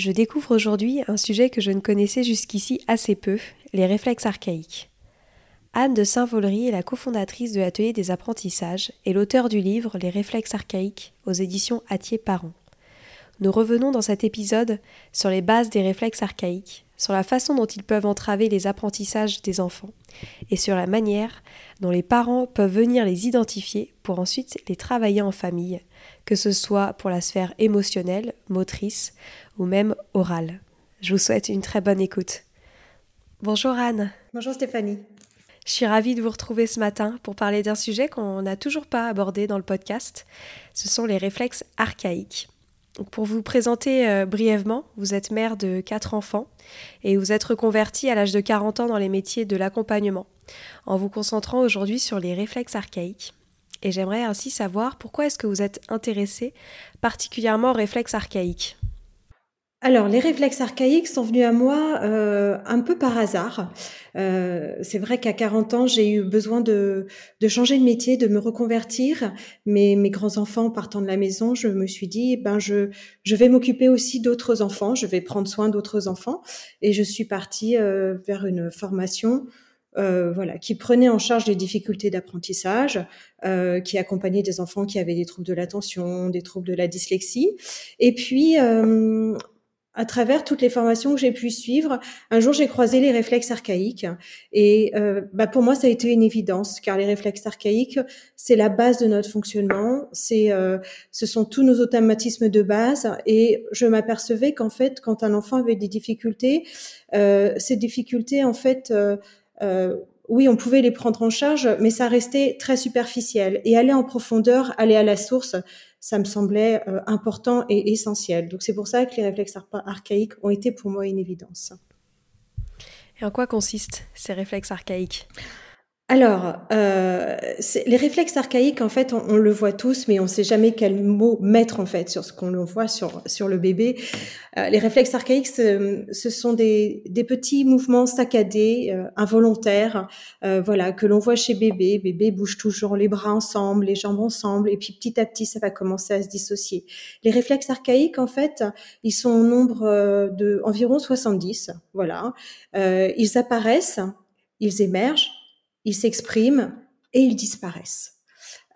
Je découvre aujourd'hui un sujet que je ne connaissais jusqu'ici assez peu, les réflexes archaïques. Anne de Saint-Volery est la cofondatrice de l'atelier des apprentissages et l'auteur du livre Les réflexes archaïques aux éditions Atier Parents. Nous revenons dans cet épisode sur les bases des réflexes archaïques, sur la façon dont ils peuvent entraver les apprentissages des enfants et sur la manière dont les parents peuvent venir les identifier pour ensuite les travailler en famille, que ce soit pour la sphère émotionnelle, motrice ou même orale. Je vous souhaite une très bonne écoute. Bonjour Anne. Bonjour Stéphanie. Je suis ravie de vous retrouver ce matin pour parler d'un sujet qu'on n'a toujours pas abordé dans le podcast. Ce sont les réflexes archaïques. pour vous présenter euh, brièvement, vous êtes mère de quatre enfants et vous êtes reconvertie à l'âge de 40 ans dans les métiers de l'accompagnement, en vous concentrant aujourd'hui sur les réflexes archaïques. Et j'aimerais ainsi savoir pourquoi est-ce que vous êtes intéressée particulièrement aux réflexes archaïques. Alors, les réflexes archaïques sont venus à moi euh, un peu par hasard. Euh, c'est vrai qu'à 40 ans, j'ai eu besoin de, de, changer de métier, de me reconvertir. Mais mes grands-enfants partant de la maison, je me suis dit, ben je, je vais m'occuper aussi d'autres enfants, je vais prendre soin d'autres enfants. Et je suis partie euh, vers une formation euh, voilà, qui prenait en charge les difficultés d'apprentissage, euh, qui accompagnait des enfants qui avaient des troubles de l'attention, des troubles de la dyslexie. Et puis, euh, à travers toutes les formations que j'ai pu suivre, un jour j'ai croisé les réflexes archaïques. Et euh, bah pour moi ça a été une évidence car les réflexes archaïques c'est la base de notre fonctionnement, c'est euh, ce sont tous nos automatismes de base. Et je m'apercevais qu'en fait quand un enfant avait des difficultés, euh, ces difficultés en fait euh, euh, oui, on pouvait les prendre en charge, mais ça restait très superficiel. Et aller en profondeur, aller à la source, ça me semblait euh, important et essentiel. Donc c'est pour ça que les réflexes archaïques ont été pour moi une évidence. Et en quoi consistent ces réflexes archaïques? Alors, euh, les réflexes archaïques, en fait, on, le voit tous, mais on ne sait jamais quel mot mettre en fait sur ce qu'on voit sur sur le bébé. Euh, les réflexes archaïques, ce, sont des, des, petits mouvements saccadés, euh, involontaires, euh, voilà, que l'on voit chez bébé. Bébé bouge toujours les bras ensemble, les jambes ensemble, et puis petit à petit, ça va commencer à se dissocier. Les réflexes archaïques, en fait, ils sont au nombre euh, de environ 70, voilà. ils apparaissent, ils émergent ils s'expriment et ils disparaissent.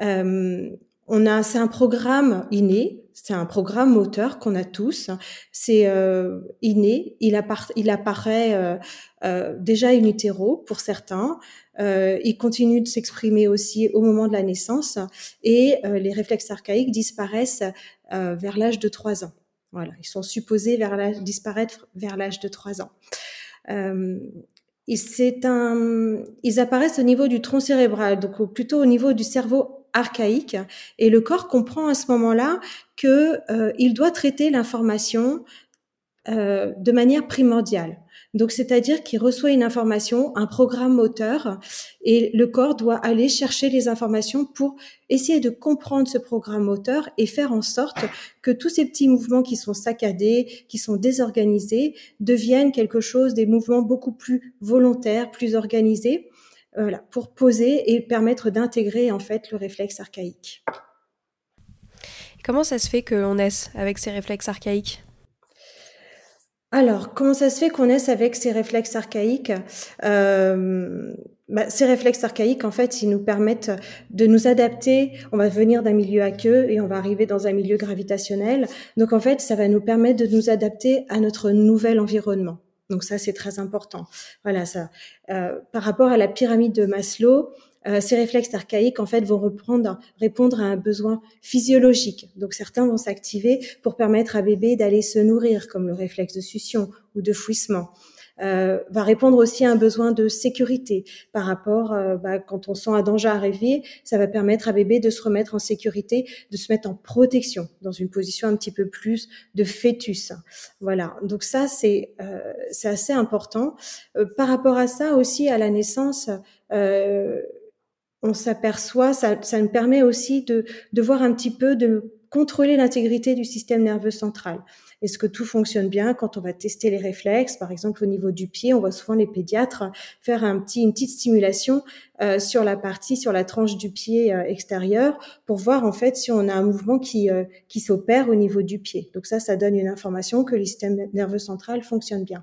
Euh, on a, c'est un programme inné, c'est un programme moteur qu'on a tous. C'est euh, inné, il, il apparaît euh, euh, déjà in utero pour certains. Euh, il continue de s'exprimer aussi au moment de la naissance et euh, les réflexes archaïques disparaissent euh, vers l'âge de 3 ans. Voilà, ils sont supposés vers disparaître vers l'âge de 3 ans. Un, ils apparaissent au niveau du tronc cérébral, donc plutôt au niveau du cerveau archaïque, et le corps comprend à ce moment-là que euh, il doit traiter l'information euh, de manière primordiale. Donc, c'est-à-dire qu'il reçoit une information, un programme moteur, et le corps doit aller chercher les informations pour essayer de comprendre ce programme moteur et faire en sorte que tous ces petits mouvements qui sont saccadés, qui sont désorganisés, deviennent quelque chose, des mouvements beaucoup plus volontaires, plus organisés, voilà, pour poser et permettre d'intégrer en fait le réflexe archaïque. Comment ça se fait qu'on naisse avec ces réflexes archaïques? Alors, comment ça se fait qu'on naisse avec ces réflexes archaïques? Euh, bah, Ces réflexes archaïques, en fait, ils nous permettent de nous adapter. On va venir d'un milieu aqueux et on va arriver dans un milieu gravitationnel. Donc, en fait, ça va nous permettre de nous adapter à notre nouvel environnement. Donc ça, c'est très important. Voilà, ça. Euh, par rapport à la pyramide de Maslow, euh, ces réflexes archaïques en fait vont reprendre, répondre à un besoin physiologique. Donc certains vont s'activer pour permettre à bébé d'aller se nourrir, comme le réflexe de succion ou de fouissement. Euh, va répondre aussi à un besoin de sécurité par rapport, euh, bah, quand on sent un danger arriver, ça va permettre à bébé de se remettre en sécurité, de se mettre en protection, dans une position un petit peu plus de fœtus. Voilà, donc ça c'est euh, c'est assez important. Euh, par rapport à ça aussi, à la naissance, on s'aperçoit, ça, ça me permet aussi de, de voir un petit peu, de contrôler l'intégrité du système nerveux central. Est-ce que tout fonctionne bien quand on va tester les réflexes? Par exemple, au niveau du pied, on voit souvent les pédiatres faire un petit, une petite stimulation euh, sur la partie, sur la tranche du pied euh, extérieur pour voir en fait si on a un mouvement qui, euh, qui s'opère au niveau du pied. Donc ça, ça donne une information que le système nerveux central fonctionne bien.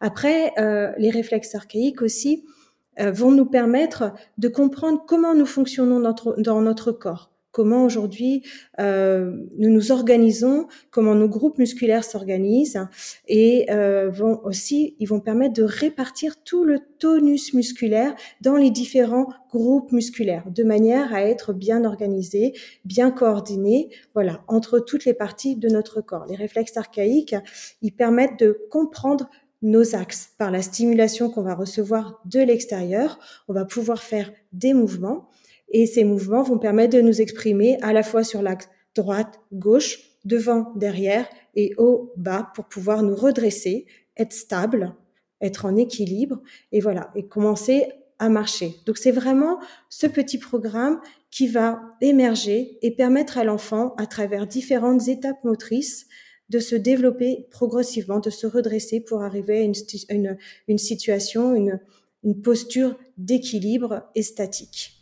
Après, les réflexes archaïques aussi, euh, vont nous permettre de comprendre comment nous fonctionnons dans notre corps comment aujourd'hui euh, nous nous organisons, comment nos groupes musculaires s'organisent, et euh, vont aussi, ils vont permettre de répartir tout le tonus musculaire dans les différents groupes musculaires, de manière à être bien organisé, bien coordonné, voilà, entre toutes les parties de notre corps. Les réflexes archaïques, ils permettent de comprendre nos axes. Par la stimulation qu'on va recevoir de l'extérieur, on va pouvoir faire des mouvements et ces mouvements vont permettre de nous exprimer à la fois sur l'axe droite, gauche, devant, derrière et haut, bas pour pouvoir nous redresser, être stable, être en équilibre et voilà, et commencer à marcher. Donc c'est vraiment ce petit programme qui va émerger et permettre à l'enfant, à travers différentes étapes motrices, de se développer progressivement, de se redresser pour arriver à une, une, situation, une, une posture d'équilibre et statique.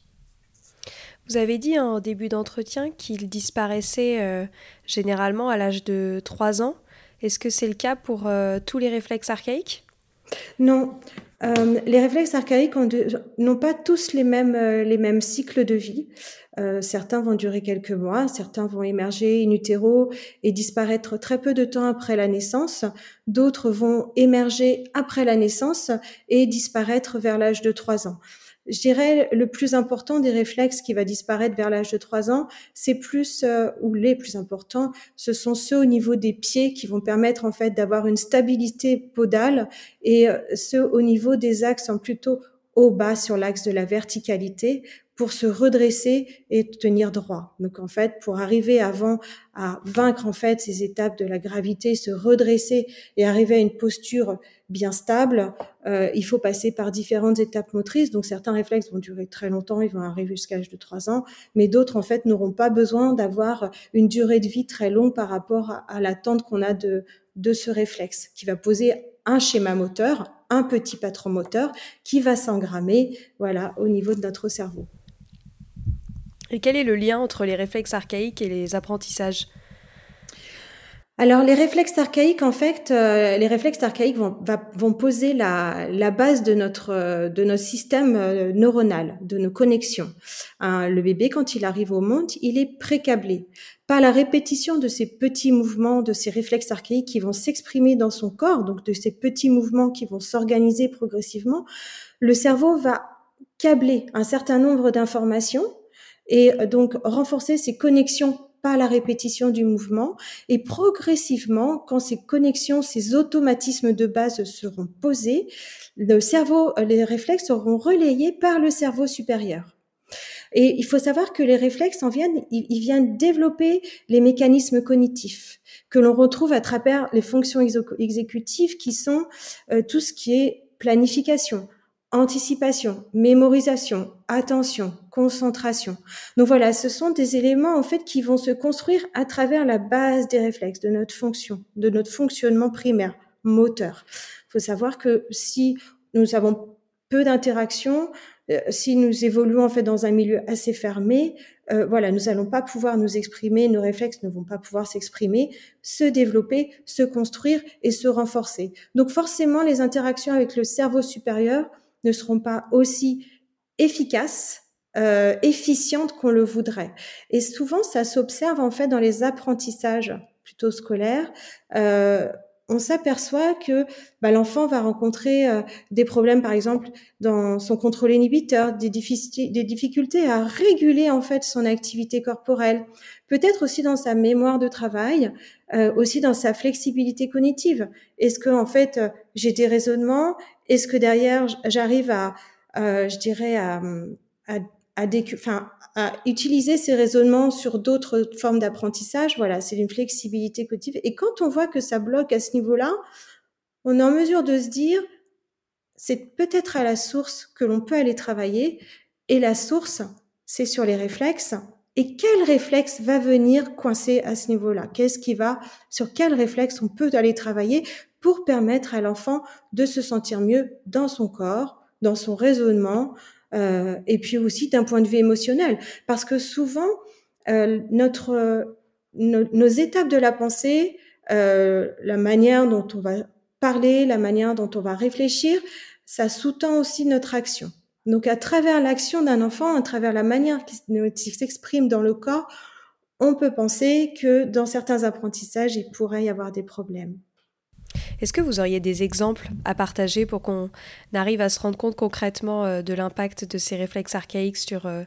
Vous avez dit en début d'entretien qu'il disparaissait euh, généralement à l'âge de 3 ans. Est-ce que c'est le cas pour euh, tous les réflexes archaïques? Non. Euh, les réflexes archaïques n'ont pas tous les mêmes, les mêmes cycles de vie. Euh, certains vont durer quelques mois, certains vont émerger in utero et disparaître très peu de temps après la naissance. D'autres vont émerger après la naissance et disparaître vers l'âge de 3 ans. Je dirais le plus important des réflexes qui va disparaître vers l'âge de 3 ans, c'est plus euh, ou les plus importants, ce sont ceux au niveau des pieds qui vont permettre en fait d'avoir une stabilité podale et euh, ceux au niveau des axes en plutôt au bas sur l'axe de la verticalité pour se redresser et tenir droit. Donc en fait, pour arriver avant à vaincre en fait ces étapes de la gravité, se redresser et arriver à une posture bien stable, euh, il faut passer par différentes étapes motrices. Donc certains réflexes vont durer très longtemps, ils vont arriver jusqu'à l'âge de 3 ans, mais d'autres en fait n'auront pas besoin d'avoir une durée de vie très longue par rapport à, l'attente qu'on a de, de ce réflexe, qui va poser un schéma moteur, un petit patron moteur qui va s'engrammer voilà, au niveau de notre cerveau. Et quel est le lien entre les réflexes archaïques et les apprentissages? Alors les réflexes archaïques, en fait, euh, les réflexes archaïques vont, vont poser la, la, base de notre euh, de notre système euh, neuronal, de nos connexions. le bébé, quand il arrive au monde, il est précablé. Par la répétition de ces petits mouvements, de ces réflexes archaïques qui vont s'exprimer dans son corps, donc de ces petits mouvements qui vont s'organiser progressivement, le cerveau va câbler un certain nombre d'informations et euh, donc renforcer ces connexions par la répétition du mouvement et progressivement, quand ces connexions, ces automatismes de base seront posés, le cerveau, les réflexes seront relayés par le cerveau supérieur. Et il faut savoir que les réflexes en viennent, ils, viennent développer les mécanismes cognitifs que l'on retrouve à travers les fonctions exécutives qui sont euh, tout ce qui est planification, anticipation, mémorisation, attention, concentration. Donc voilà, ce sont des éléments en fait qui vont se construire à travers la base des réflexes, de notre fonction, de notre fonctionnement primaire, moteur. Il faut savoir que si nous avons peu d'interactions, euh, si nous évoluons en fait dans un milieu assez fermé, euh, voilà, nous allons pas pouvoir nous exprimer, nos réflexes ne vont pas pouvoir s'exprimer, se développer, se construire et se renforcer. Donc forcément, les interactions avec le cerveau supérieur ne seront pas aussi efficaces, euh, efficientes qu'on le voudrait. Et souvent, ça s'observe en fait dans les apprentissages plutôt scolaires. Euh, on s'aperçoit que bah, l'enfant va rencontrer euh, des problèmes, par exemple, dans son contrôle inhibiteur, des, difficultés à réguler en fait son activité corporelle, peut-être aussi dans sa mémoire de travail, euh, aussi dans sa flexibilité cognitive. Est-ce que en fait j'ai des raisonnements? Est-ce que derrière j'arrive à, euh, je dirais, à, à, à, utiliser ces raisonnements sur d'autres formes d'apprentissage. Voilà, c'est une flexibilité cognitive. Et quand on voit que ça bloque à ce niveau-là, on est en mesure de se dire, c'est peut-être à la source que l'on peut aller travailler. Et la source, c'est sur les réflexes. Et quel réflexe va venir coincer à ce niveau-là? Qu'est-ce qui va, sur quel réflexe on peut aller travailler pour permettre à l'enfant de se sentir mieux dans son corps, dans son raisonnement, euh, et puis aussi d'un point de vue émotionnel, parce que souvent euh, notre nos, étapes de la pensée, euh, la manière dont on va parler, la manière dont on va réfléchir, ça sous-tend aussi notre action. Donc à travers l'action d'un enfant, à travers la manière qui s'exprime dans le corps, on peut penser que dans certains apprentissages, il pourrait y avoir des problèmes. Est-ce que vous auriez des exemples à partager pour qu'on arrive à se rendre compte concrètement euh, de l'impact de ces réflexes archaïques sur euh,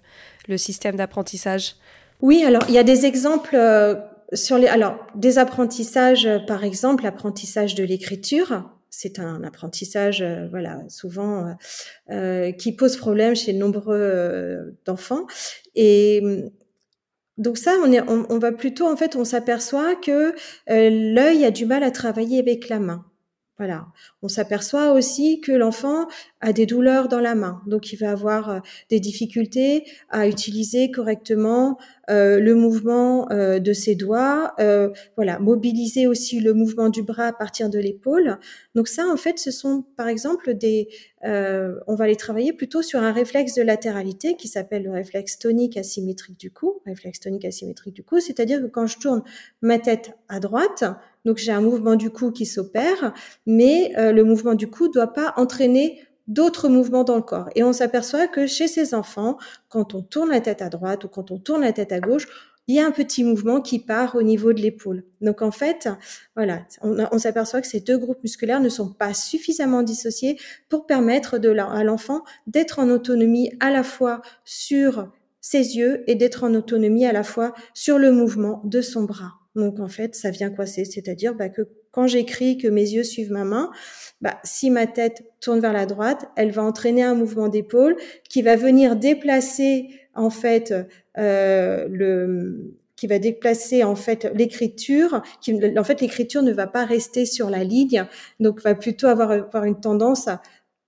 le système d'apprentissage? Oui, alors il y a des exemples euh, sur les alors des apprentissages par exemple l'apprentissage de l'écriture c'est un apprentissage, voilà, souvent qui pose problème chez nombreux d'enfants. Et donc ça, on, est, on, va plutôt, en fait, on s'aperçoit que euh, l'œil a du mal à travailler avec la main. Voilà. On s'aperçoit aussi que l'enfant a des douleurs dans la main, donc il va avoir euh, des difficultés à utiliser correctement euh, le mouvement euh, de ses doigts, voilà, mobiliser aussi le mouvement du bras à partir de l'épaule. Donc ça, en fait, ce sont par exemple des, on va les travailler plutôt sur un réflexe de latéralité qui s'appelle le réflexe tonique asymétrique du cou, réflexe tonique asymétrique du cou, c'est-à-dire que quand je tourne ma tête à droite, donc j'ai un mouvement du cou qui s'opère, mais le mouvement du cou doit pas entraîner d'autres mouvements dans le corps. Et on s'aperçoit que chez ces enfants, quand on tourne la tête à droite ou quand on tourne la tête à gauche, il y a un petit mouvement qui part au niveau de l'épaule. Donc en fait, voilà, on, s'aperçoit que ces deux groupes musculaires ne sont pas suffisamment dissociés pour permettre à l'enfant d'être en autonomie à la fois sur ses yeux et d'être en autonomie à la fois sur le mouvement de son bras. Donc en fait, ça vient coincer, c'est-à-dire bah, que quand j'écris, que mes yeux suivent ma main, bah, si ma tête tourne vers la droite, elle va entraîner un mouvement d'épaule qui va venir déplacer en fait euh, le qui va déplacer en fait l'écriture, en fait l'écriture ne va pas rester sur la ligne, donc va plutôt avoir, avoir une tendance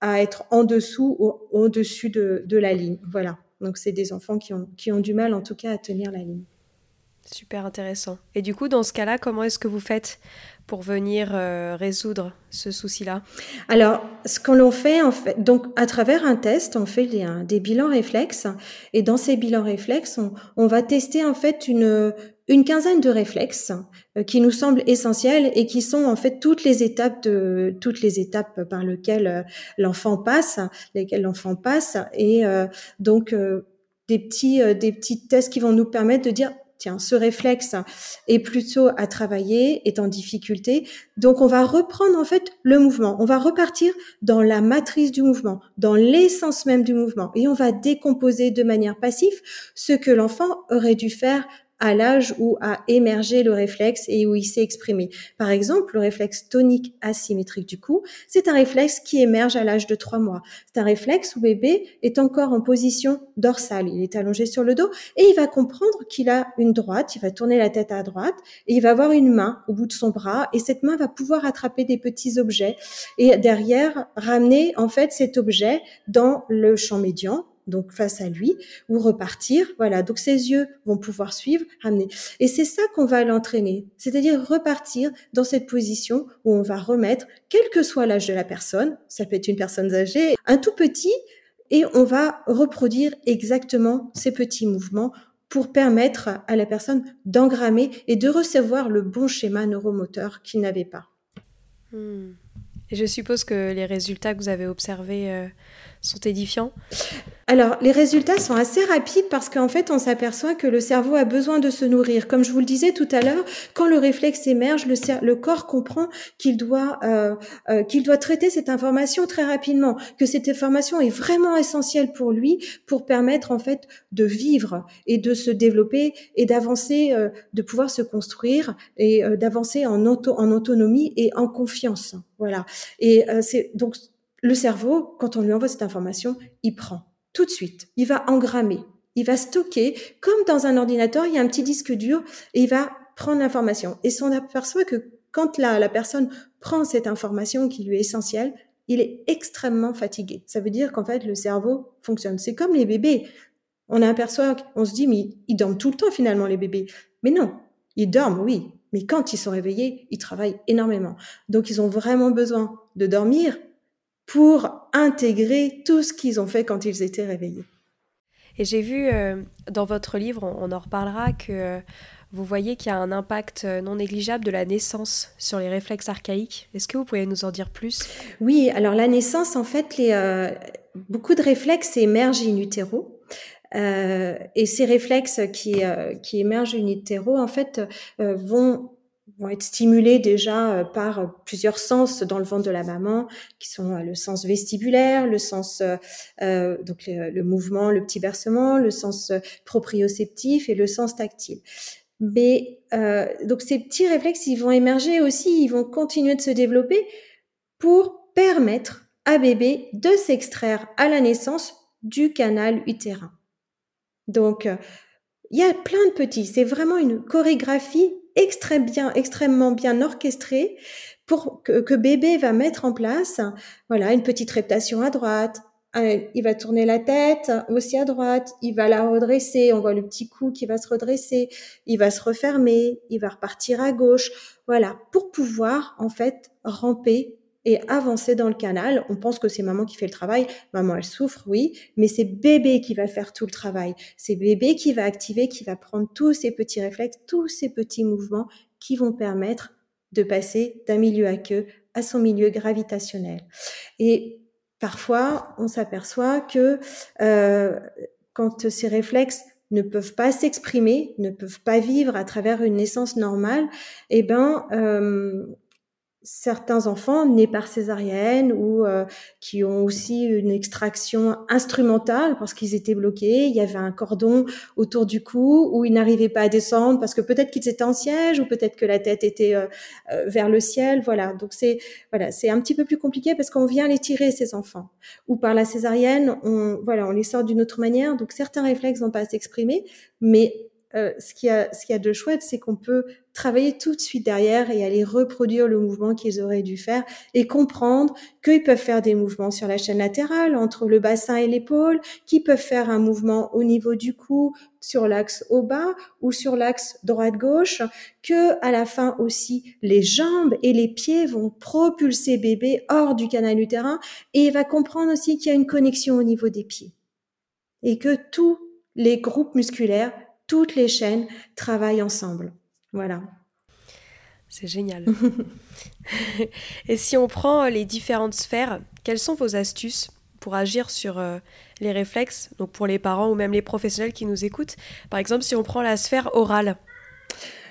à, être en dessous ou au-dessus de, de la ligne. Voilà. Donc c'est des enfants qui ont, qui ont du mal en tout cas à tenir la ligne. Super intéressant. Et du coup, dans ce cas-là, comment est-ce que vous faites pour venir euh, résoudre ce souci-là? Alors, ce qu'on fait, en fait, donc à travers un test, on fait des, bilans réflexes, et dans ces bilans réflexes, on, va tester en fait une, quinzaine de réflexes euh, qui nous semblent essentiels et qui sont en fait toutes les étapes de toutes les étapes par lesquelles euh, l'enfant passe, lesquelles l'enfant passe, et donc des petits des petits tests qui vont nous permettre de dire tiens, ce réflexe est plutôt à travailler, est en difficulté. Donc, on va reprendre en fait le mouvement. On va repartir dans la matrice du mouvement, dans l'essence même du mouvement. Et on va décomposer de manière passive ce que l'enfant aurait dû faire à l'âge où a émergé le réflexe et où il s'est exprimé. Par exemple, le réflexe tonique asymétrique du cou, c'est un réflexe qui émerge à l'âge de trois mois. C'est un réflexe où bébé est encore en position dorsale. Il est allongé sur le dos et il va comprendre qu'il a une droite, il va tourner la tête à droite et il va avoir une main au bout de son bras et cette main va pouvoir attraper des petits objets et derrière ramener en fait cet objet dans le champ médian donc face à lui, ou repartir. Voilà, donc ses yeux vont pouvoir suivre, ramener. Et c'est ça qu'on va l'entraîner, c'est-à-dire repartir dans cette position où on va remettre, quel que soit l'âge de la personne, ça peut être une personne âgée, un tout petit, et on va reproduire exactement ces petits mouvements pour permettre à la personne d'engrammer et de recevoir le bon schéma neuromoteur qu'il n'avait pas. Hmm. Et je suppose que les résultats que vous avez observés euh, sont édifiants alors, les résultats sont assez rapides parce qu'en fait, on s'aperçoit que le cerveau a besoin de se nourrir. Comme je vous le disais tout à l'heure, quand le réflexe émerge, le, le corps comprend qu'il doit, euh, euh, qu'il doit traiter cette information très rapidement, que cette information est vraiment essentielle pour lui pour permettre en fait de vivre et de se développer et d'avancer, euh, de pouvoir se construire et d'avancer en, auto, en autonomie et en confiance. Voilà. Et c'est donc le cerveau, quand on lui envoie cette information, il prend tout de suite. Il va engrammer, il va stocker, comme dans un ordinateur, il y a un petit disque dur et il va prendre l'information. Et on aperçoit que quand la, la personne prend cette information qui lui est essentielle, il est extrêmement fatigué. Ça veut dire qu'en fait, le cerveau fonctionne. C'est comme les bébés. On aperçoit, on se dit, mais ils dorment tout le temps finalement, les bébés. Mais non, ils dorment, oui. Mais quand ils sont réveillés, ils travaillent énormément. Donc, ils ont vraiment besoin de dormir, pour intégrer tout ce qu'ils ont fait quand ils étaient réveillés. Et j'ai vu euh, dans votre livre, on, en reparlera, que euh, vous voyez qu'il y a un impact euh, non négligeable de la naissance sur les réflexes archaïques. Est-ce que vous pouvez nous en dire plus? Oui, alors la naissance, en fait, les, beaucoup de réflexes émergent in utero. et ces réflexes qui, qui émergent in utero, en fait, vont être stimulés déjà euh, par euh, plusieurs sens dans le ventre de la maman, qui sont euh, le sens vestibulaire, le sens donc le, mouvement, le petit bercement, le sens proprioceptif et le sens tactile. Mais donc ces petits réflexes, ils vont émerger aussi, ils vont continuer de se développer pour permettre à bébé de s'extraire à la naissance du canal utérin. Donc il y a plein de petits, c'est vraiment une chorégraphie extrêmement bien, extrêmement bien orchestré pour que, bébé va mettre en place, voilà, une petite reptation à droite. Il va tourner la tête aussi à droite, il va la redresser, on voit le petit cou qui va se redresser, il va se refermer, il va repartir à gauche, voilà, pour pouvoir en fait ramper et avancer dans le canal. On pense que c'est maman qui fait le travail. Maman, elle souffre, oui, mais c'est bébé qui va faire tout le travail. C'est bébé qui va activer, qui va prendre tous ces petits réflexes, tous ces petits mouvements qui vont permettre de passer d'un milieu à queue à son milieu gravitationnel. Et parfois, on s'aperçoit que euh, quand ces réflexes ne peuvent pas s'exprimer, ne peuvent pas vivre à travers une naissance normale, eh ben, euh, certains enfants nés par césarienne ou euh, qui ont aussi une extraction instrumentale parce qu'ils étaient bloqués, il y avait un cordon autour du cou où ils n'arrivaient pas à descendre parce que peut-être qu'ils étaient en siège ou peut-être que la tête était euh, euh, vers le ciel, voilà. Donc c'est voilà, c'est un petit peu plus compliqué parce qu'on vient les tirer ces enfants ou par la césarienne, on voilà, on les sort d'une autre manière. Donc certains réflexes vont pas s'exprimer, mais euh, ce qu'il y a, ce qui a de chouette, c'est qu'on peut travailler tout de suite derrière et aller reproduire le mouvement qu'ils auraient dû faire et comprendre qu'ils peuvent faire des mouvements sur la chaîne latérale entre le bassin et l'épaule, qu'ils peuvent faire un mouvement au niveau du cou sur l'axe au bas ou sur l'axe droite-gauche, que à la fin aussi les jambes et les pieds vont propulser bébé hors du canal utérin et il va comprendre aussi qu'il y a une connexion au niveau des pieds et que tous les groupes musculaires toutes les chaînes travaillent ensemble. Voilà. C'est génial. Et si on prend euh, les différentes sphères, quelles sont vos astuces pour agir sur euh, les réflexes, donc pour les parents ou même les professionnels qui nous écoutent? Par exemple, si on prend la sphère orale.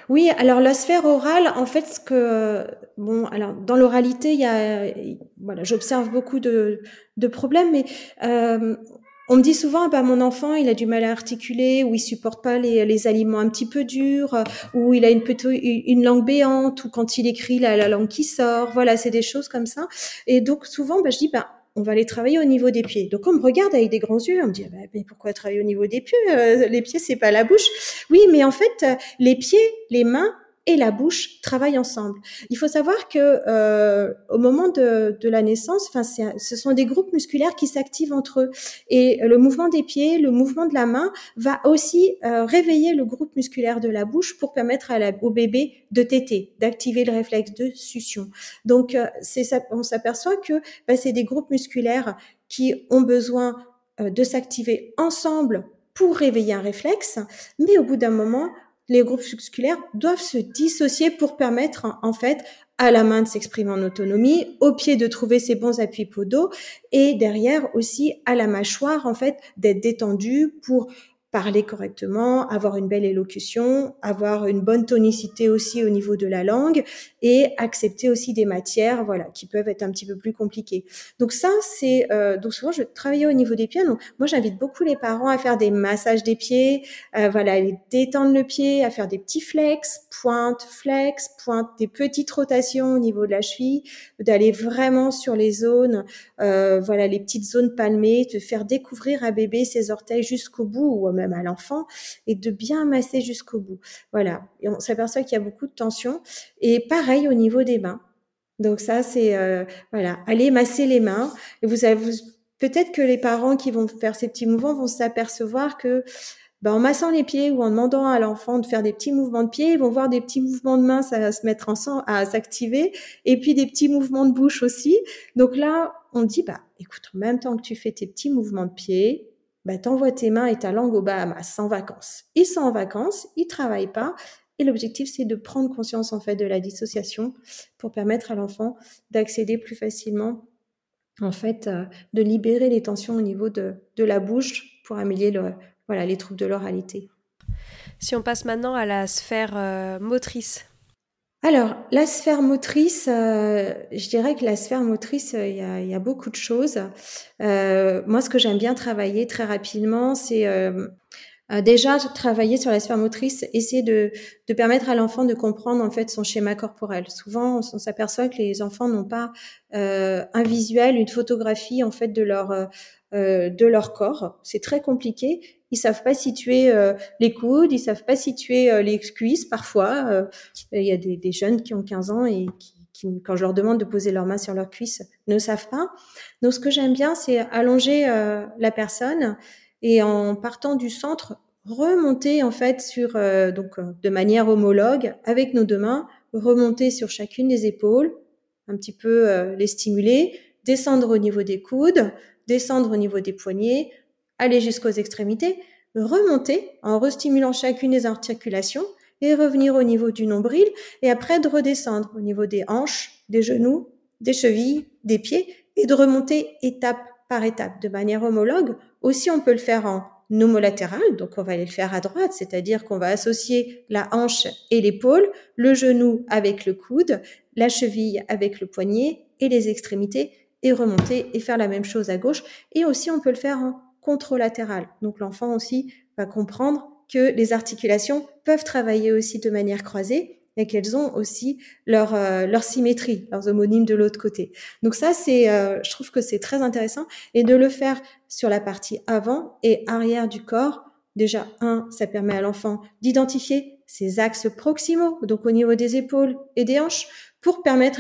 Oui, alors la sphère orale, en fait, ce que bon, alors dans l'oralité, il y a, voilà, j'observe beaucoup de, de problèmes, mais euh, on me dit souvent, bah, mon enfant, il a du mal à articuler, ou il supporte pas les, les aliments un petit peu durs, ou il a une une langue béante, ou quand il écrit, il a la langue qui sort. Voilà, c'est des choses comme ça. Et donc, souvent, bah, je dis, bah, on va aller travailler au niveau des pieds. Donc on me regarde avec des grands yeux, on me dit bah, mais pourquoi travailler au niveau des pieds euh, Les pieds c'est pas la bouche. Oui, mais en fait les pieds, les mains et la bouche travaillent ensemble. Il faut savoir que euh, au moment de, de la naissance, enfin, ce sont des groupes musculaires qui s'activent entre eux, et le mouvement des pieds, le mouvement de la main va aussi euh, réveiller le groupe musculaire de la bouche pour permettre à la, au bébé de téter, d'activer le réflexe de succion. Donc, euh, on s'aperçoit que bah, c'est des groupes musculaires qui ont besoin euh, de s'activer ensemble pour réveiller un réflexe, mais au bout d'un moment, les groupes musculaires doivent se dissocier pour permettre en fait à la main de s'exprimer en autonomie, au pied de trouver ses bons appuis podaux et derrière aussi à la mâchoire en fait d'être détendue pour parler correctement, avoir une belle élocution, avoir une bonne tonicité aussi au niveau de la langue et accepter aussi des matières, voilà, qui peuvent être un petit peu plus compliquées. Donc ça, c'est euh, donc souvent je travaille au niveau des pieds. Donc moi, j'invite beaucoup les parents à faire des massages des pieds, euh, voilà, à détendre le pied, à faire des petits flex, pointe, flex, pointe, des petites rotations au niveau de la cheville, d'aller vraiment sur les zones, euh, voilà, les petites zones palmées, de faire découvrir à bébé ses orteils jusqu'au bout ou à l'enfant et de bien masser jusqu'au bout. Voilà. Et on s'aperçoit qu'il y a beaucoup de tension. Et pareil au niveau des mains. Donc ça, c'est euh, voilà, allez masser les mains. Et vous avez peut-être que les parents qui vont faire ces petits mouvements vont s'apercevoir que ben, en massant les pieds ou en demandant à l'enfant de faire des petits mouvements de pieds, ils vont voir des petits mouvements de mains ça se mettre ensemble, à s'activer, et puis des petits mouvements de bouche aussi. Donc là, on dit, bah, écoute, en même temps que tu fais tes petits mouvements de pieds, bah, t'envoies tes mains et ta langue au Bahamas, sans vacances. Ils sont en vacances, ils travaillent pas, et l'objectif, c'est de prendre conscience, en fait, de la dissociation pour permettre à l'enfant d'accéder plus facilement, en fait, euh, de libérer les tensions au niveau de, de la bouche pour améliorer voilà, les troubles de l'oralité. Si on passe maintenant à la sphère euh, motrice, alors, la sphère motrice, euh, je dirais que la sphère motrice, il y, a, beaucoup de choses. Euh, moi, ce que j'aime bien travailler très rapidement, c'est euh, déjà travailler sur la sphère motrice, essayer de, de permettre à l'enfant de comprendre en fait son schéma corporel. Souvent, on, s'aperçoit que les enfants n'ont pas un visuel, une photographie en fait de leur de leur corps. C'est très compliqué ils savent pas situer euh, les coudes, ils savent pas situer euh, les cuisses parfois. Euh, il y a des, des, jeunes qui ont 15 ans et qui, qui, quand je leur demande de poser leurs mains sur leurs cuisses, ne savent pas. Donc ce que j'aime bien, c'est allonger la personne et en partant du centre, remonter en fait sur donc de manière homologue avec nos deux mains, remonter sur chacune des épaules, un petit peu les stimuler, descendre au niveau des coudes, descendre au niveau des poignets, aller jusqu'aux extrémités, remonter en restimulant chacune des articulations et revenir au niveau du nombril et après de redescendre au niveau des hanches, des genoux, des chevilles, des pieds et de remonter étape par étape de manière homologue. Aussi, on peut le faire en homolatéral, donc on va aller le faire à droite, c'est-à-dire qu'on va associer la hanche et l'épaule, le genou avec le coude, la cheville avec le poignet et les extrémités et remonter et faire la même chose à gauche. Et aussi, on peut le faire en contralatéral. Donc l'enfant aussi va comprendre que les articulations peuvent travailler aussi de manière croisée et qu'elles ont aussi leur, euh, leur symétrie, leurs homonymes de l'autre côté. Donc ça, c'est, euh, je trouve que c'est très intéressant et de le faire sur la partie avant et arrière du corps. Déjà, un, ça permet à l'enfant d'identifier ses axes proximaux, donc au niveau des épaules et des hanches, pour permettre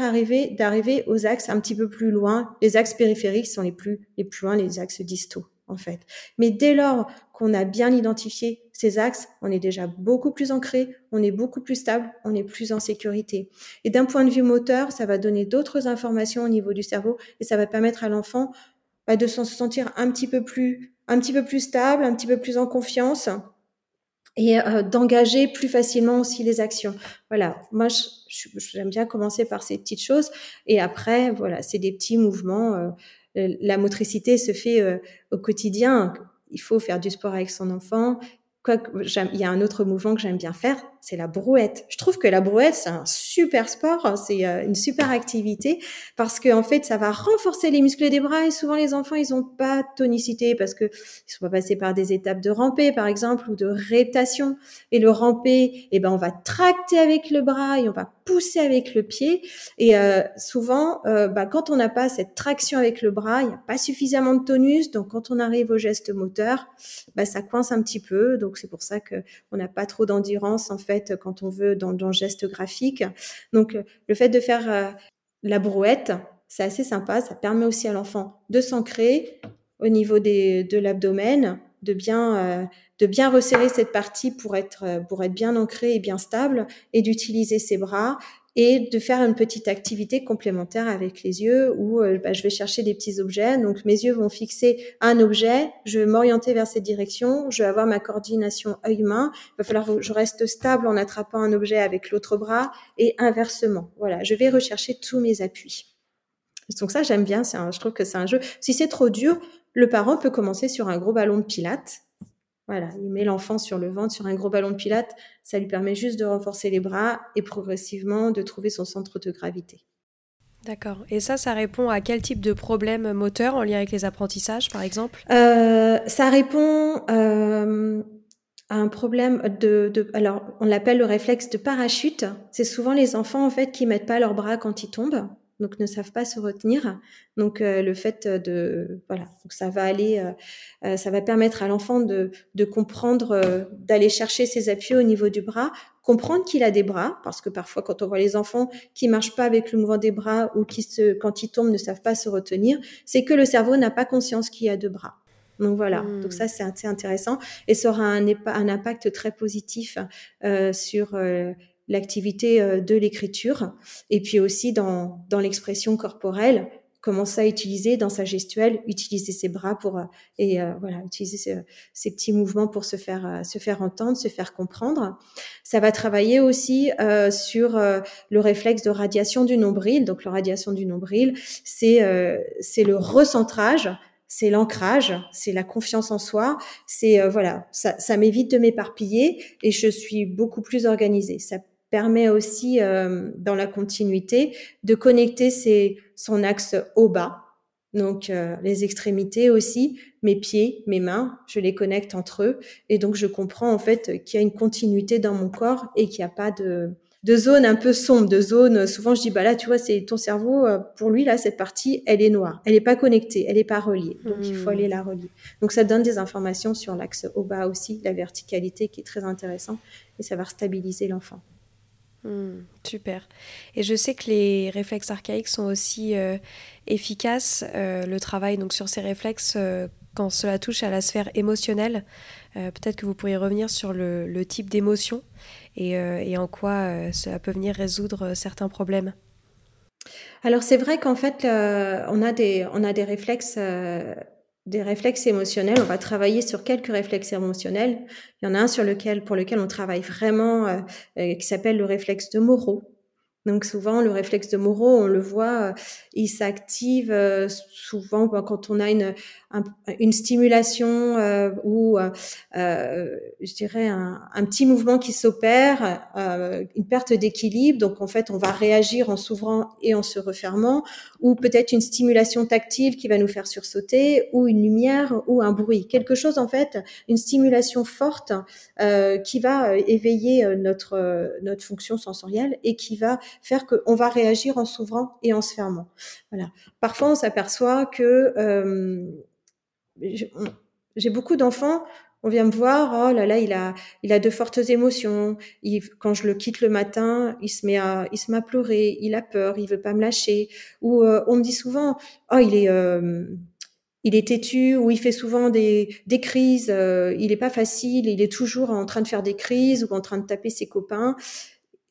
d'arriver aux axes un petit peu plus loin. Les axes périphériques sont les plus, les plus loin, les axes distaux en fait. Mais dès lors qu'on a bien identifié ces axes, on est déjà beaucoup plus ancré, on est beaucoup plus stable, on est plus en sécurité. Et d'un point de vue moteur, ça va donner d'autres informations au niveau du cerveau et ça va permettre à l'enfant bah, de se sentir un petit peu plus, stable, un petit peu plus en confiance et euh, d'engager plus facilement aussi les actions. Voilà, moi j'aime bien commencer par ces petites choses et après voilà, c'est des petits mouvements. Euh, la motricité se fait euh, au quotidien. Il faut faire du sport avec son enfant. Quoi il y a un autre mouvement que j'aime bien faire, c'est la brouette. Je trouve que la brouette, c'est un super sport, hein, c'est euh, une super activité parce que en fait, ça va renforcer les muscles des bras et souvent les enfants, ils ont pas tonicité parce que ils sont pas passés par des étapes de ramper, par exemple, ou de reptation. Et le ramper, eh ben, on va tracter avec le bras et on va pousser avec le pied. Et euh, souvent, euh, bah, quand on n'a pas cette traction avec le bras, il n'y a pas suffisamment de tonus. Donc, quand on arrive au geste moteur, bah, ça coince un petit peu. Donc, c'est pour ça que on n'a pas trop d'endurance en fait quand on veut dans, le geste graphique. Donc, le fait de faire euh, la brouette, c'est assez sympa. Ça permet aussi à l'enfant de s'ancrer au niveau de l'abdomen, de bien de bien resserrer cette partie pour être, euh, pour être bien ancré et bien stable et d'utiliser ses bras et de faire une petite activité complémentaire avec les yeux où euh, bah, je vais chercher des petits objets. Donc mes yeux vont fixer un objet, je vais m'orienter vers cette direction, je vais avoir ma coordination œil-main. Il va falloir que je reste stable en attrapant un objet avec l'autre bras et inversement. Voilà, je vais rechercher tous mes appuis. Donc ça, j'aime bien. Un, je trouve que c'est un jeu. Si c'est trop dur, le parent peut commencer sur un gros ballon de pilates voilà, il met l'enfant sur le ventre, sur un gros ballon de pilates. Ça lui permet juste de renforcer les bras et progressivement de trouver son centre de gravité. D'accord. Et ça, ça répond à quel type de problème moteur en lien avec les apprentissages, par exemple? Euh, Ça répond euh, à un problème de, alors on l'appelle le réflexe de parachute. C'est souvent les enfants en fait qui mettent pas leurs bras quand ils tombent donc ne savent pas se retenir. Donc euh, le fait de voilà, donc ça va aller, euh, euh, ça va permettre à l'enfant de, de comprendre, d'aller chercher ses appuis au niveau du bras, comprendre qu'il a des bras, parce que parfois quand on voit les enfants qui marchent pas avec le mouvement des bras ou qui se, quand ils tombent ne savent pas se retenir, c'est que le cerveau n'a pas conscience qu'il y a deux bras. Donc voilà, donc ça c'est assez intéressant et ça aura un, un impact très positif sur l'activité euh, de l'écriture et puis aussi dans, dans l'expression corporelle commencer à utiliser dans sa gestuelle, utiliser ses bras pour euh, et euh, voilà utiliser ces petits mouvements pour se faire se faire entendre, se faire comprendre. Ça va travailler aussi sur le réflexe de radiation du nombril. Donc la radiation du nombril, c'est c'est le recentrage c'est l'ancrage, c'est la confiance en soi, c'est voilà, ça, ça m'évite de m'éparpiller et je suis beaucoup plus organisée. Permet aussi, euh, dans la continuité, de connecter ses, son axe haut-bas. Donc euh, les extrémités aussi, mes pieds, mes mains, je les connecte entre eux. Et donc je comprends en fait qu'il y a une continuité dans mon corps et qu'il n'y a pas de, de zone un peu sombre, de zone. Souvent, je dis, bah là, tu vois, c'est ton cerveau, euh, pour lui, là, cette partie, elle est noire. Elle n'est pas connectée, elle n'est pas reliée. Donc, il faut hmm. aller la relier. Donc, ça donne des informations sur l'axe haut bas aussi, la verticalité qui est très intéressant et ça va stabiliser l'enfant. Hmm, super. Et je sais que les réflexes archaïques sont aussi euh, efficaces, euh, le travail donc sur ces réflexes euh, quand cela touche à la sphère émotionnelle. Peut-être que vous pourriez revenir sur le, type d'émotion et, et, en quoi cela peut venir résoudre certains problèmes. Alors c'est vrai qu'en fait, on, a des, on a des réflexes des réflexes émotionnels. On va travailler sur quelques réflexes émotionnels. Il y en a un sur lequel, pour lequel on travaille vraiment, euh, euh, qui s'appelle le réflexe de Moreau. Donc souvent, le réflexe de Moreau, on le voit, euh, il s'active souvent quand on a une, une stimulation euh, ou, euh, euh, je dirais, un, petit mouvement qui s'opère, euh, une perte d'équilibre. Donc, en fait, on va réagir en s'ouvrant et en se refermant, ou peut-être une stimulation tactile qui va nous faire sursauter, ou une lumière, ou un bruit. Quelque chose, en fait, une stimulation forte euh, qui va éveiller notre, notre fonction sensorielle et qui va faire qu'on va réagir en s'ouvrant et en se fermant. Voilà. Parfois, on s'aperçoit que euh, j'ai beaucoup d'enfants. On vient me voir, oh là là, il a, il a de fortes émotions. Il, quand je le quitte le matin, il se met à, il se met à pleurer. Il a peur, il veut pas me lâcher. Ou euh, on me dit souvent, oh il est, euh, il est têtu. Ou il fait souvent des, des crises. Euh, il est pas facile. Il est toujours en train de faire des crises ou en train de taper ses copains.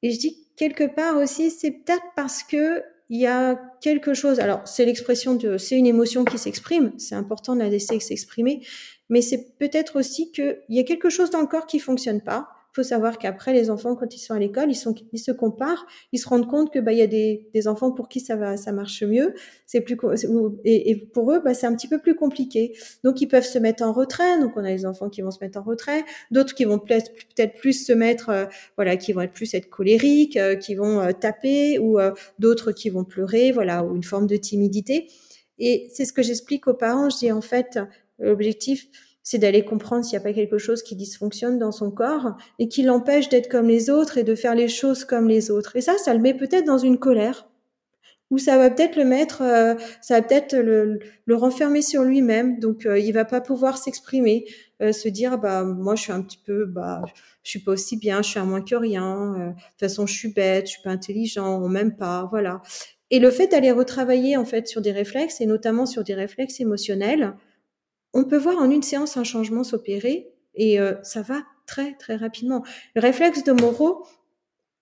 Et je dis quelque part aussi, c'est peut-être parce que il y a quelque chose. Alors, c'est l'expression de, c'est une émotion qui s'exprime. C'est important de la laisser s'exprimer. Mais c'est peut-être aussi qu'il y a quelque chose dans le corps qui fonctionne pas. Il faut savoir qu'après, les enfants, quand ils sont à l'école, ils, sont, ils se comparent, ils se rendent compte que bah, il y a des, des enfants pour qui ça va, ça marche mieux. C'est plus et, pour eux, bah, c'est un petit peu plus compliqué. Donc, ils peuvent se mettre en retrait. Donc, on a les enfants qui vont se mettre en retrait, d'autres qui vont peut-être peut-être plus se mettre, euh, voilà, qui vont être plus être colériques, euh, qui vont euh, taper, ou d'autres qui vont pleurer, voilà, ou une forme de timidité. Et c'est ce que j'explique aux parents. Je dis en fait, l'objectif, c'est d'aller comprendre s'il n'y a pas quelque chose qui dysfonctionne dans son corps et qui l'empêche d'être comme les autres et de faire les choses comme les autres. Et ça, ça le met peut-être dans une colère, ou ça va peut-être le mettre, euh, ça va peut-être le, le, renfermer sur lui-même. Donc, euh, il va pas pouvoir s'exprimer, euh, se dire, bah moi, je suis un petit peu, bah, je suis pas aussi bien, je suis à moins que rien. de toute façon, je suis bête, je suis pas intelligent, on m'aime pas, voilà. Et le fait d'aller retravailler en fait sur des réflexes et notamment sur des réflexes émotionnels, on peut voir en une séance un changement s'opérer et euh, ça va très très rapidement. Le réflexe de Moreau,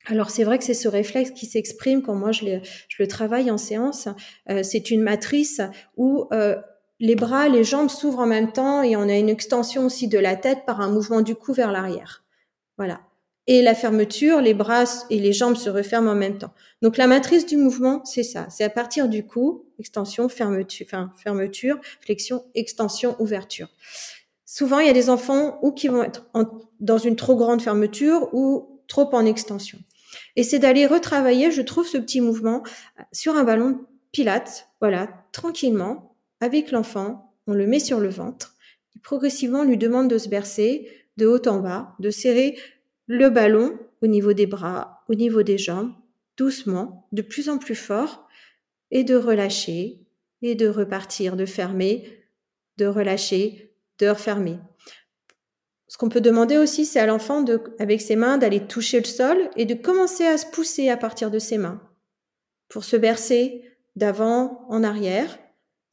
alors c'est vrai que c'est ce réflexe qui s'exprime quand moi je, le travaille en séance. Euh, c'est une matrice où euh, les bras, les jambes s'ouvrent en même temps et on a une extension aussi de la tête par un mouvement du cou vers l'arrière. Voilà. Et la fermeture, les bras et les jambes se referment en même temps. Donc la matrice du mouvement, c'est ça. C'est à partir du cou, extension, fermeture, enfin, fermeture, flexion, extension, ouverture. Souvent, il y a des enfants ou qui vont être dans une trop grande fermeture ou trop en extension. Et c'est d'aller retravailler, je trouve, ce petit mouvement sur un ballon pilate, voilà, tranquillement, avec l'enfant. On le met sur le ventre. Progressivement, on lui demande de se bercer de haut en bas, de serrer le ballon au niveau des bras, au niveau des jambes, doucement, de plus en plus fort, et de relâcher, et de repartir, de fermer, de relâcher, de refermer. Ce qu'on peut demander aussi, c'est à l'enfant avec ses mains, d'aller toucher le sol et de commencer à se pousser à partir de ses mains pour se bercer d'avant en arrière.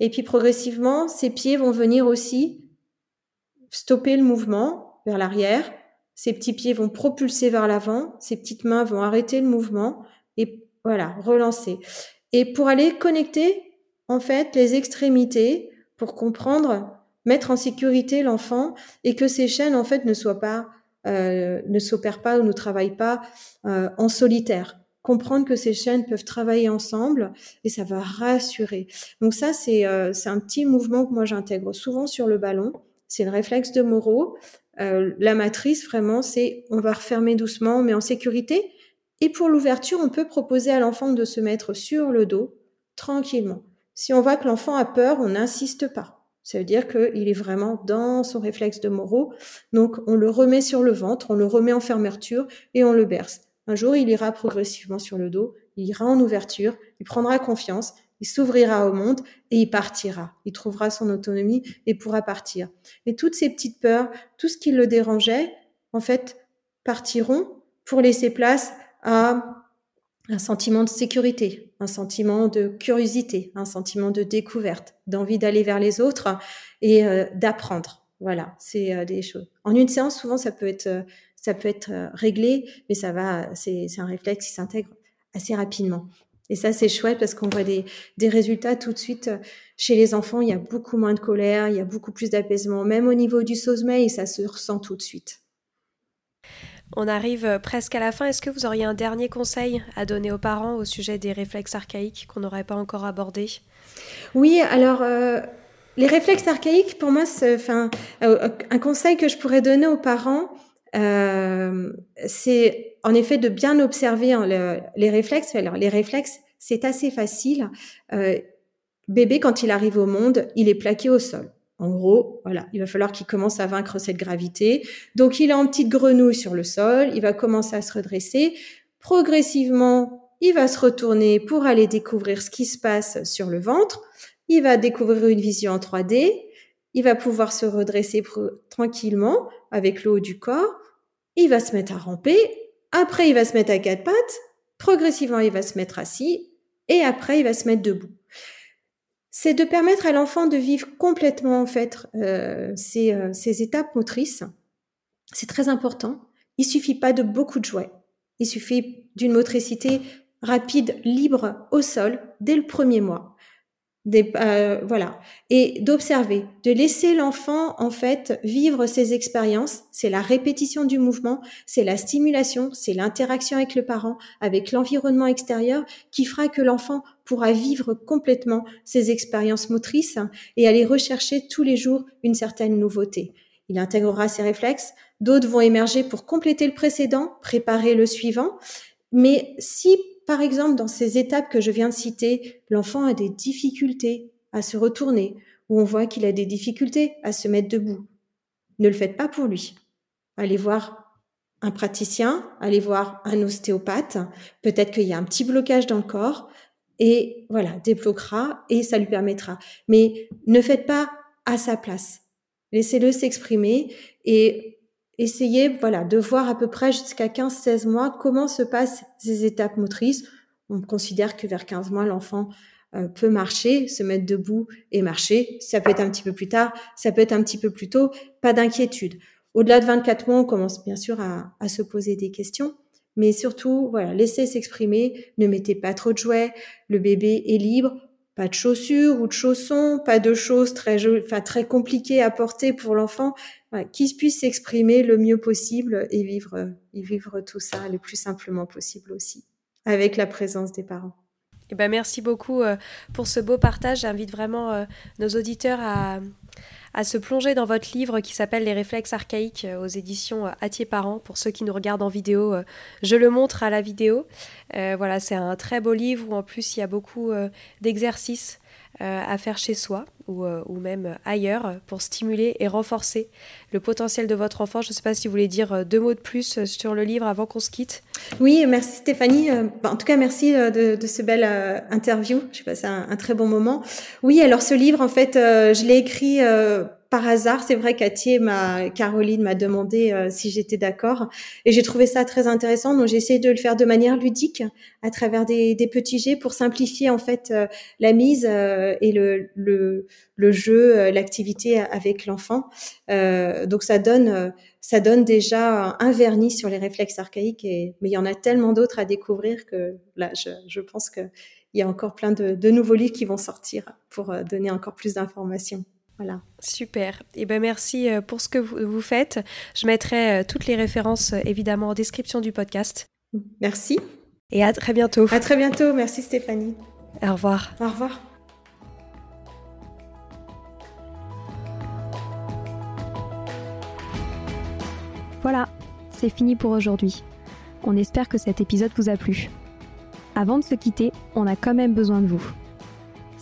Et puis progressivement, ses pieds vont venir aussi stopper le mouvement vers l'arrière ses petits pieds vont propulser vers l'avant, ses petites mains vont arrêter le mouvement et voilà, relancer. Et pour aller connecter, en fait, les extrémités pour comprendre, mettre en sécurité l'enfant et que ces chaînes, en fait, ne soient pas, euh, ne s'opèrent pas ou ne travaillent pas euh, en solitaire. Comprendre que ces chaînes peuvent travailler ensemble et ça va rassurer. Donc ça, c'est euh, c'est un petit mouvement que moi j'intègre souvent sur le ballon. C'est le réflexe de Moreau. Euh, la matrice, vraiment, c'est on va refermer doucement, mais en sécurité. Et pour l'ouverture, on peut proposer à l'enfant de se mettre sur le dos, tranquillement. Si on voit que l'enfant a peur, on n'insiste pas. Ça veut dire qu'il est vraiment dans son réflexe de Moreau. Donc, on le remet sur le ventre, on le remet en fermeture et on le berce. Un jour, il ira progressivement sur le dos, il ira en ouverture, il prendra confiance il s'ouvrira au monde et il partira. Il trouvera son autonomie et pourra partir. Et toutes ces petites peurs, tout ce qui le dérangeait, en fait, partiront pour laisser place à un sentiment de sécurité, un sentiment de curiosité, un sentiment de découverte, d'envie d'aller vers les autres et euh, d'apprendre. Voilà, c'est euh, des choses. En une séance, souvent, ça peut être, euh, ça peut être réglé, mais ça va, c'est un réflexe qui s'intègre assez rapidement. Et ça, c'est chouette parce qu'on voit des, des, résultats tout de suite. Euh, chez les enfants, il y a beaucoup moins de colère, il y a beaucoup plus d'apaisement. Même au niveau du sommeil, ça se ressent tout de suite. On arrive euh, presque à la fin. Est-ce que vous auriez un dernier conseil à donner aux parents au sujet des réflexes archaïques qu'on n'aurait pas encore abordés? Oui, alors euh, les réflexes archaïques, pour moi, c'est enfin, un conseil que je pourrais donner aux parents, euh, c'est en effet de bien observer hein, les réflexes. Alors, les réflexes, c'est assez facile. Euh, bébé, quand il arrive au monde, il est plaqué au sol. En gros, voilà, il va falloir qu'il commence à vaincre cette gravité. Donc, il est en petite grenouille sur le sol. Il va commencer à se redresser. Progressivement, il va se retourner pour aller découvrir ce qui se passe sur le ventre. Il va découvrir une vision en 3D. Il va pouvoir se redresser tranquillement avec le haut du corps il va se mettre à ramper, après il va se mettre à quatre pattes, progressivement il va se mettre assis, et après il va se mettre debout. C'est de permettre à l'enfant de vivre complètement en fait euh, ces, euh, ces étapes motrices. C'est très important. Il suffit pas de beaucoup de jouets. Il suffit d'une motricité rapide, libre au sol dès le premier mois. Des, euh, voilà, et d'observer, de laisser l'enfant en fait vivre ses expériences. C'est la répétition du mouvement, c'est la stimulation, c'est l'interaction avec le parent, avec l'environnement extérieur, qui fera que l'enfant pourra vivre complètement ses expériences motrices et aller rechercher tous les jours une certaine nouveauté. Il intégrera ses réflexes, d'autres vont émerger pour compléter le précédent, préparer le suivant. Mais si par exemple, dans ces étapes que je viens de citer, l'enfant a des difficultés à se retourner, ou on voit qu'il a des difficultés à se mettre debout. Ne le faites pas pour lui. Allez voir un praticien, allez voir un ostéopathe. Peut-être qu'il y a un petit blocage dans le corps et voilà, débloquera et ça lui permettra. Mais ne faites pas à sa place. Laissez-le s'exprimer et essayez voilà, de voir à peu près jusqu'à 15-16 mois comment se passent ces étapes motrices. On considère que vers 15 mois, l'enfant euh, peut marcher, se mettre debout et marcher. Ça peut être un petit peu plus tard, ça peut être un petit peu plus tôt, pas d'inquiétude. Au-delà de 24 mois, on commence bien sûr à, à se poser des questions, mais surtout, voilà, laissez s'exprimer, ne mettez pas trop de jouets, le bébé est libre, pas de chaussures ou de chaussons, pas de choses très, enfin, très compliquées à porter pour l'enfant, qu'il puisse s'exprimer le mieux possible et vivre, et vivre tout ça le plus simplement possible aussi, avec la présence des parents. Eh ben, merci beaucoup euh, pour ce beau partage. J'invite vraiment euh, nos auditeurs à, se plonger dans votre livre qui s'appelle Les réflexes archaïques euh, aux éditions Atier Parents. Pour ceux qui nous regardent en vidéo, je le montre à la vidéo. voilà, c'est un très beau livre où en plus il y a beaucoup d'exercices à faire chez soi ou, euh, ou, même ailleurs pour stimuler et renforcer le potentiel de votre enfant. Je ne sais pas si vous voulez dire euh, deux mots de plus sur le livre avant qu'on se quitte. Oui, merci Stéphanie. Bah, en tout cas, merci de, de ce bel interview. J'ai passé un, un, très bon moment. Oui, alors ce livre, en fait, je l'ai écrit par hasard, c'est vrai qu'Atier, ma Caroline m'a demandé euh, si j'étais d'accord, et j'ai trouvé ça très intéressant. Donc j'ai essayé de le faire de manière ludique, à travers des, petits jets, pour simplifier en fait euh, la mise euh, et le, le, jeu, l'activité avec l'enfant. donc ça donne ça donne déjà un vernis sur les réflexes archaïques, mais il y en a tellement d'autres à découvrir que là, je, je pense qu'il y a encore plein de, de nouveaux livres qui vont sortir pour donner encore plus d'informations. Voilà. Super. Et eh ben merci euh, pour ce que vous faites. Je mettrai euh, toutes les références euh, évidemment en description du podcast. Merci. Et à très bientôt. À très bientôt. Merci Stéphanie. Au revoir. Au revoir. Voilà, c'est fini pour aujourd'hui. On espère que cet épisode vous a plu. Avant de se quitter, on a quand même besoin de vous.